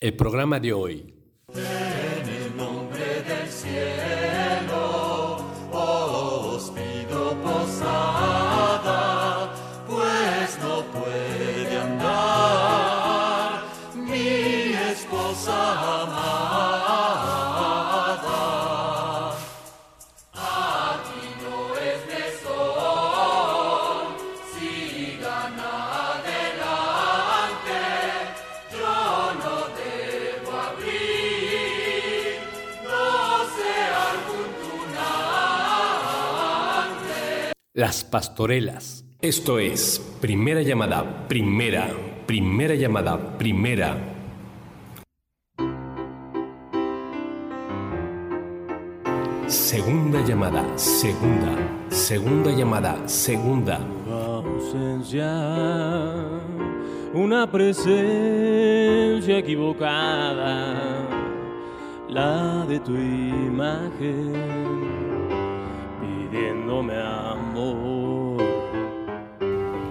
El programa de hoy. Las pastorelas. Esto es primera llamada, primera, primera llamada, primera. Segunda llamada, segunda, segunda llamada, segunda. ausencia, una presencia equivocada, la de tu imagen, pidiéndome amor.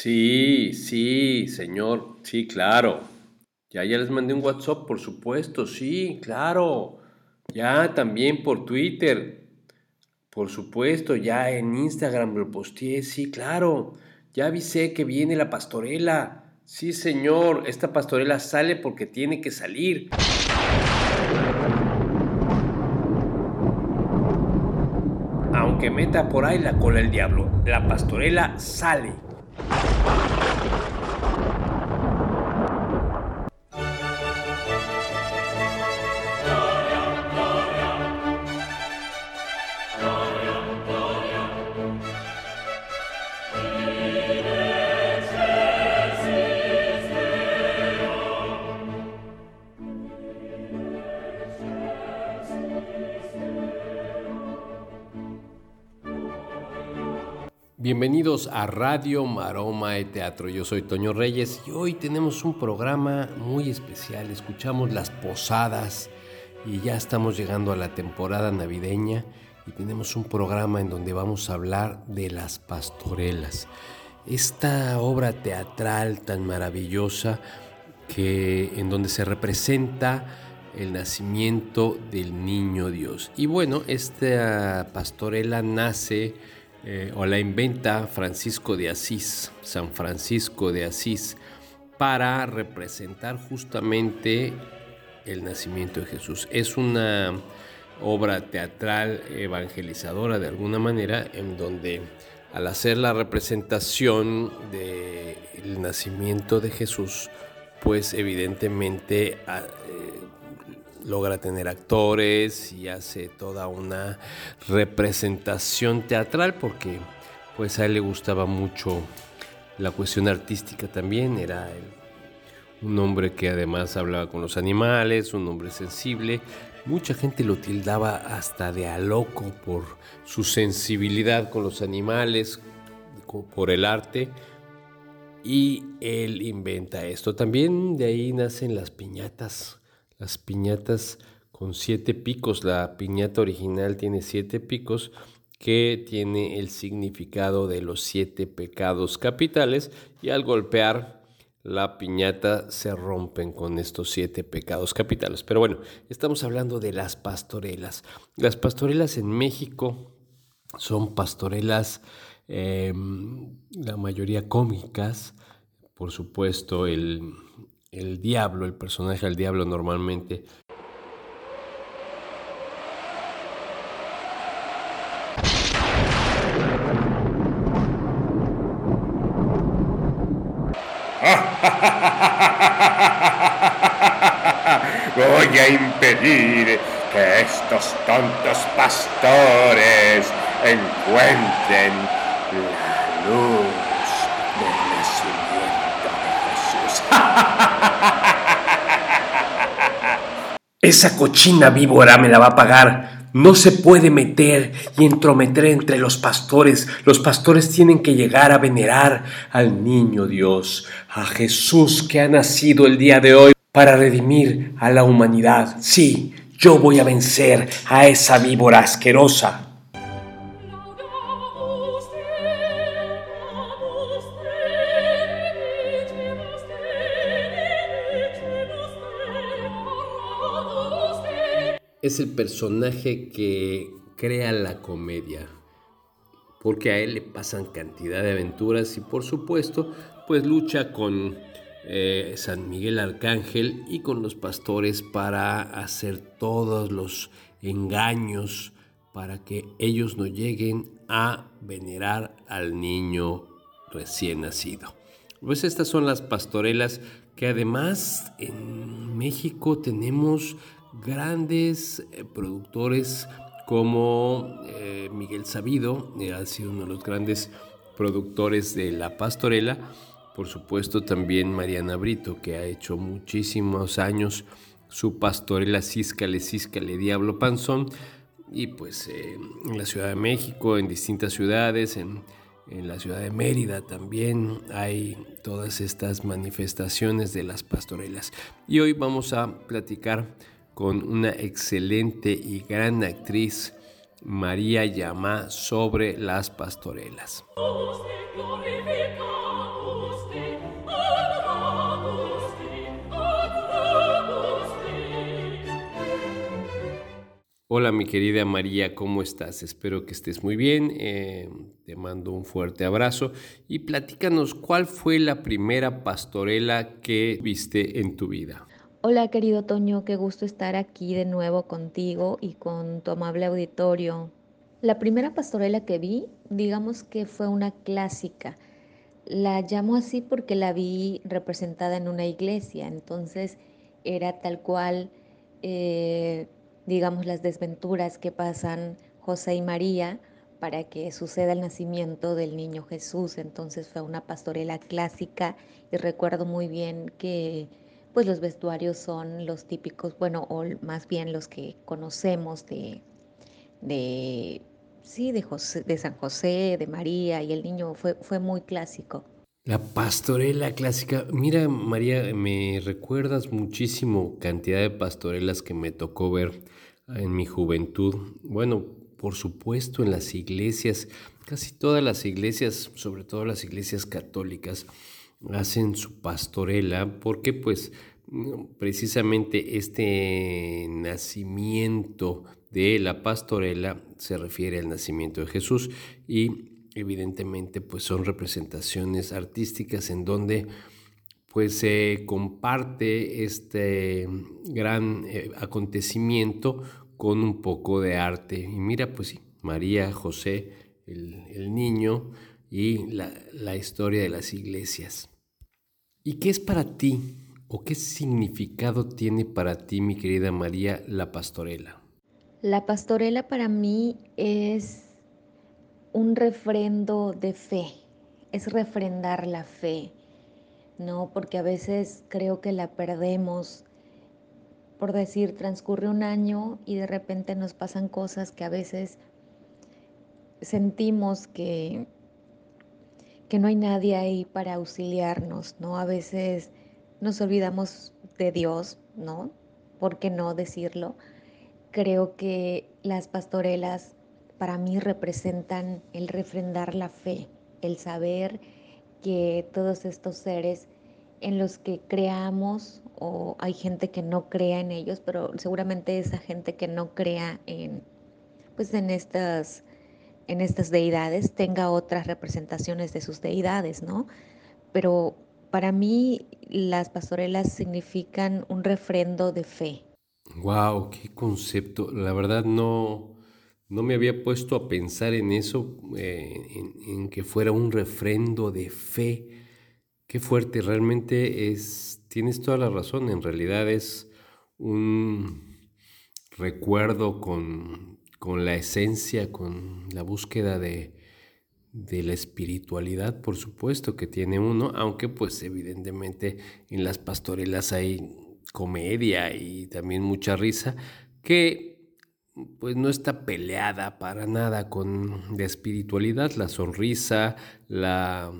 Sí, sí, señor, sí, claro. Ya, ya les mandé un WhatsApp, por supuesto, sí, claro. Ya también por Twitter. Por supuesto, ya en Instagram lo posteé, sí, claro. Ya avisé que viene la pastorela. Sí, señor, esta pastorela sale porque tiene que salir. Aunque meta por ahí la cola el diablo, la pastorela sale. Bienvenidos a Radio Maroma de Teatro. Yo soy Toño Reyes y hoy tenemos un programa muy especial. Escuchamos las posadas y ya estamos llegando a la temporada navideña y tenemos un programa en donde vamos a hablar de las pastorelas. Esta obra teatral tan maravillosa que en donde se representa el nacimiento del niño Dios. Y bueno, esta pastorela nace eh, o la inventa Francisco de Asís, San Francisco de Asís, para representar justamente el nacimiento de Jesús. Es una obra teatral evangelizadora de alguna manera en donde al hacer la representación del nacimiento de Jesús, pues evidentemente logra tener actores y hace toda una representación teatral porque pues a él le gustaba mucho la cuestión artística también, era un hombre que además hablaba con los animales, un hombre sensible. Mucha gente lo tildaba hasta de a loco por su sensibilidad con los animales, por el arte. Y él inventa esto. También de ahí nacen las piñatas. Las piñatas con siete picos. La piñata original tiene siete picos que tiene el significado de los siete pecados capitales y al golpear la piñata se rompen con estos siete pecados capitales. Pero bueno, estamos hablando de las pastorelas. Las pastorelas en México son pastorelas, eh, la mayoría cómicas, por supuesto, el, el diablo, el personaje del diablo normalmente. Voy a impedir que estos tontos pastores encuentren la luz Esa cochina víbora me la va a pagar. No se puede meter y entrometer entre los pastores. Los pastores tienen que llegar a venerar al niño Dios, a Jesús que ha nacido el día de hoy para redimir a la humanidad. Sí, yo voy a vencer a esa víbora asquerosa. Es el personaje que crea la comedia, porque a él le pasan cantidad de aventuras y por supuesto, pues lucha con eh, San Miguel Arcángel y con los pastores para hacer todos los engaños para que ellos no lleguen a venerar al niño recién nacido. Pues estas son las pastorelas que además en México tenemos grandes eh, productores como eh, Miguel Sabido, ha sido uno de los grandes productores de la pastorela, por supuesto también Mariana Brito, que ha hecho muchísimos años su pastorela Císcale, Císcale, Diablo Panzón, y pues eh, en la Ciudad de México, en distintas ciudades, en, en la ciudad de Mérida también hay todas estas manifestaciones de las pastorelas. Y hoy vamos a platicar con una excelente y gran actriz, María Llama, sobre las pastorelas. Hola mi querida María, ¿cómo estás? Espero que estés muy bien. Eh, te mando un fuerte abrazo y platícanos cuál fue la primera pastorela que viste en tu vida. Hola querido Toño, qué gusto estar aquí de nuevo contigo y con tu amable auditorio. La primera pastorela que vi, digamos que fue una clásica. La llamo así porque la vi representada en una iglesia, entonces era tal cual... Eh, digamos, las desventuras que pasan José y María para que suceda el nacimiento del niño Jesús. Entonces fue una pastorela clásica y recuerdo muy bien que pues los vestuarios son los típicos, bueno, o más bien los que conocemos de, de sí, José, de San José, de María y el niño fue, fue muy clásico. La pastorela clásica. Mira, María, me recuerdas muchísimo cantidad de pastorelas que me tocó ver en mi juventud. Bueno, por supuesto en las iglesias, casi todas las iglesias, sobre todo las iglesias católicas, hacen su pastorela porque pues precisamente este nacimiento de la pastorela se refiere al nacimiento de Jesús y evidentemente pues son representaciones artísticas en donde pues se comparte este gran eh, acontecimiento con un poco de arte. Y mira, pues sí, María, José, el, niño y la, la historia de las iglesias. ¿Y qué es para ti o qué significado tiene para ti, mi querida María, la pastorela? La pastorela para mí es un refrendo de fe, es refrendar la fe, ¿no? Porque a veces creo que la perdemos, por decir, transcurre un año y de repente nos pasan cosas que a veces sentimos que, que no hay nadie ahí para auxiliarnos, ¿no? A veces nos olvidamos de Dios, ¿no? ¿Por qué no decirlo? Creo que las pastorelas para mí representan el refrendar la fe, el saber que todos estos seres en los que creamos o hay gente que no crea en ellos, pero seguramente esa gente que no crea en pues en estas en estas deidades tenga otras representaciones de sus deidades, ¿no? Pero para mí las pastorelas significan un refrendo de fe. Wow, qué concepto. La verdad no no me había puesto a pensar en eso, eh, en, que fuera un refrendo de fe. Qué fuerte, realmente es, tienes toda la razón, en realidad es un recuerdo con, con la esencia, con la búsqueda de, de la espiritualidad, por supuesto que tiene uno, aunque pues evidentemente en las pastorelas hay comedia y también mucha risa, que pues no está peleada para nada con la espiritualidad, la sonrisa, la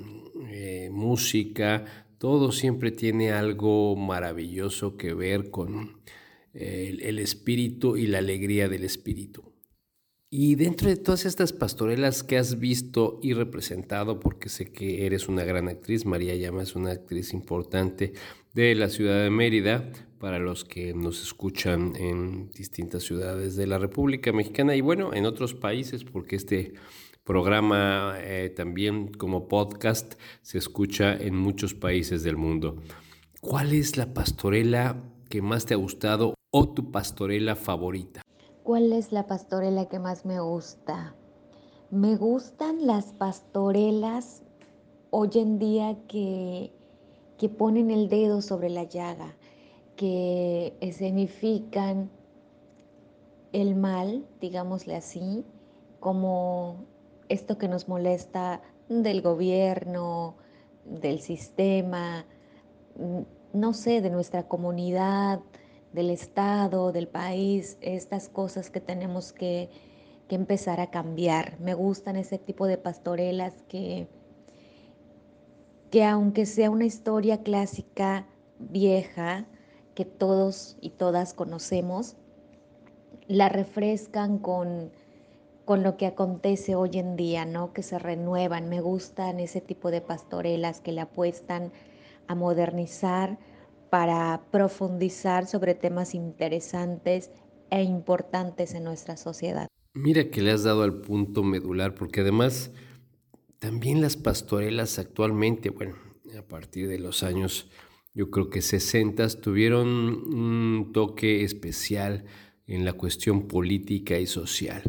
eh, música, todo siempre tiene algo maravilloso que ver con el espíritu y la alegría del espíritu. Y dentro de todas estas pastorelas que has visto y representado, porque sé que eres una gran actriz, María Llama es una actriz importante de la ciudad de Mérida, para los que nos escuchan en distintas ciudades de la República Mexicana y bueno, en otros países, porque este programa eh, también como podcast se escucha en muchos países del mundo. ¿Cuál es la pastorela que más te ha gustado o tu pastorela favorita? ¿Cuál es la pastorela que más me gusta? Me gustan las pastorelas hoy en día que, que ponen el dedo sobre la llaga, que escenifican el mal, digámosle así, como esto que nos molesta del gobierno, del sistema, no sé, de nuestra comunidad, del Estado, del país, estas cosas que tenemos que, empezar a cambiar. Me gustan ese tipo de pastorelas que, que aunque sea una historia clásica vieja, que todos y todas conocemos, la refrescan con, con lo que acontece hoy en día, ¿no? Que se renuevan. Me gustan ese tipo de pastorelas que le apuestan a modernizar para profundizar sobre temas interesantes e importantes en nuestra sociedad. Mira que le has dado al punto medular, porque además también las pastorelas actualmente, bueno, a partir de los años, yo creo que 60, tuvieron un toque especial en la cuestión política y social.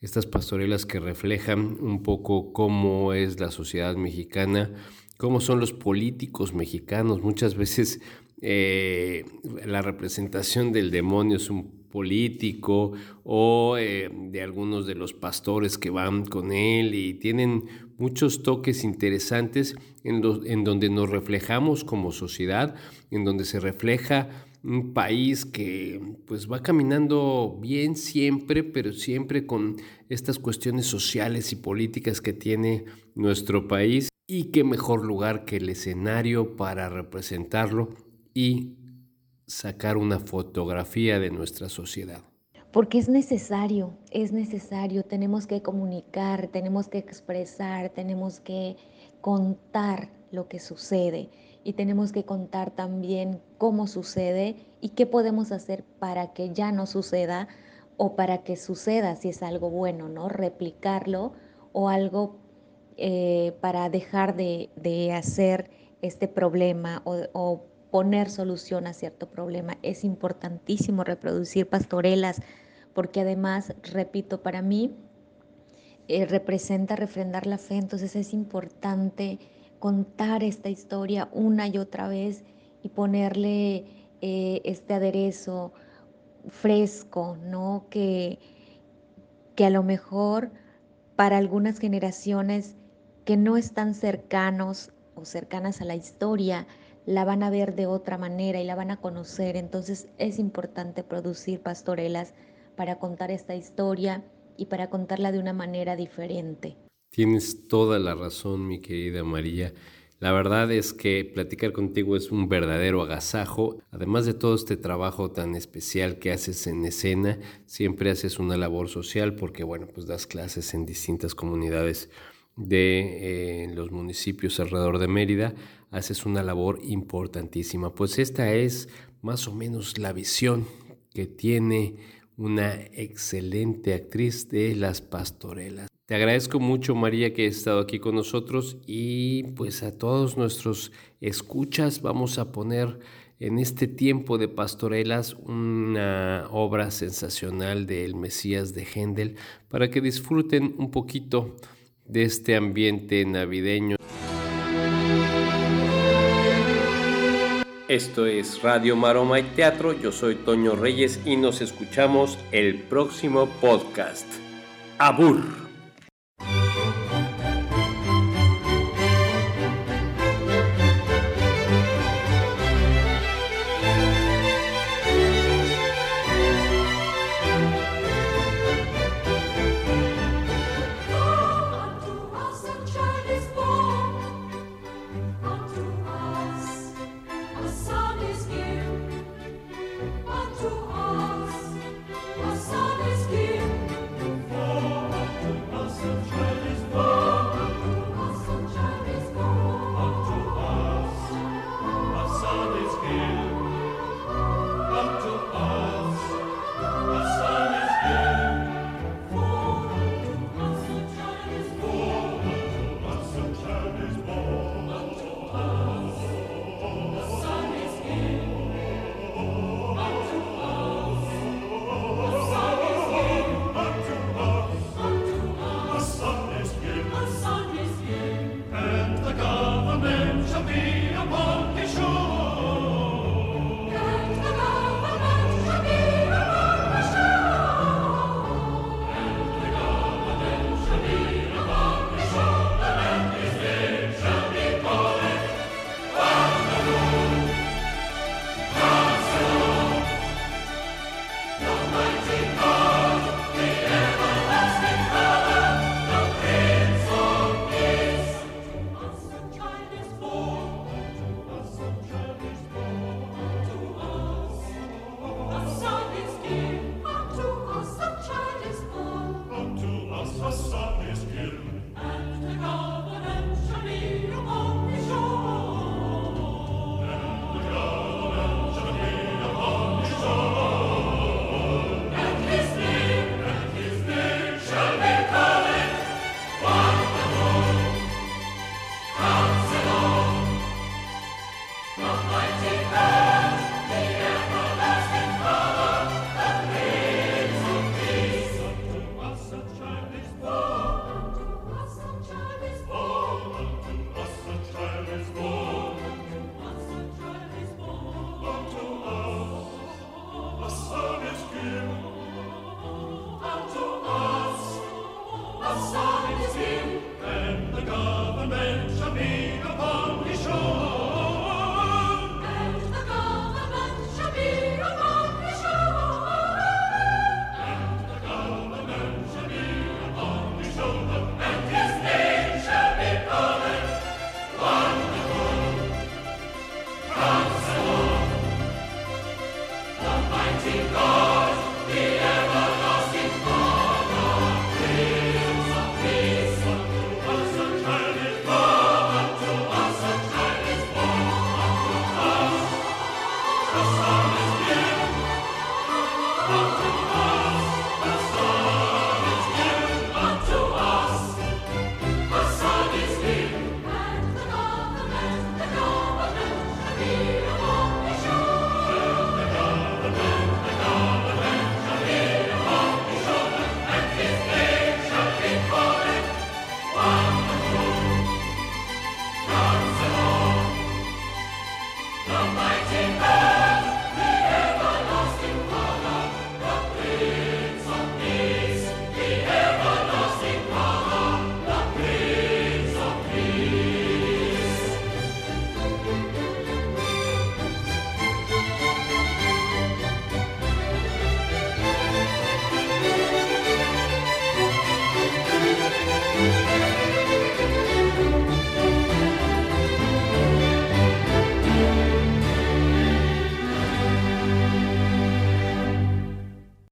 Estas pastorelas que reflejan un poco cómo es la sociedad mexicana, cómo son los políticos mexicanos. Muchas veces eh, la representación del demonio es un político o eh, de algunos de los pastores que van con él y tienen muchos toques interesantes en, en donde nos reflejamos como sociedad, en donde se refleja un país que pues va caminando bien siempre, pero siempre con estas cuestiones sociales y políticas que tiene nuestro país. Y qué mejor lugar que el escenario para representarlo y sacar una fotografía de nuestra sociedad. Porque es necesario, es necesario, tenemos que comunicar, tenemos que expresar, tenemos que contar lo que sucede y tenemos que contar también cómo sucede y qué podemos hacer para que ya no suceda o para que suceda si es algo bueno, ¿no? Replicarlo o algo eh, para dejar de, hacer este problema o poner solución a cierto problema. Es importantísimo reproducir pastorelas porque además, repito, para mí eh, representa refrendar la fe, entonces es importante contar esta historia una y otra vez y ponerle eh, este aderezo fresco, ¿no? Que, que a lo mejor para algunas generaciones que no están cercanos o cercanas a la historia, la van a ver de otra manera y la van a conocer. Entonces es importante producir pastorelas para contar esta historia y para contarla de una manera diferente. Tienes toda la razón, mi querida María. La verdad es que platicar contigo es un verdadero agasajo. Además de todo este trabajo tan especial que haces en escena, siempre haces una labor social porque, bueno, pues das clases en distintas comunidades de eh, los municipios alrededor de Mérida, haces una labor importantísima. Pues esta es más o menos la visión que tiene una excelente actriz de las pastorelas. Te agradezco mucho María que has estado aquí con nosotros y pues a todos nuestros escuchas vamos a poner en este tiempo de pastorelas una obra sensacional del Mesías de Händel para que disfruten un poquito de este ambiente navideño. Esto es Radio Maroma y Teatro, yo soy Toño Reyes y nos escuchamos el próximo podcast. Abur. Oh my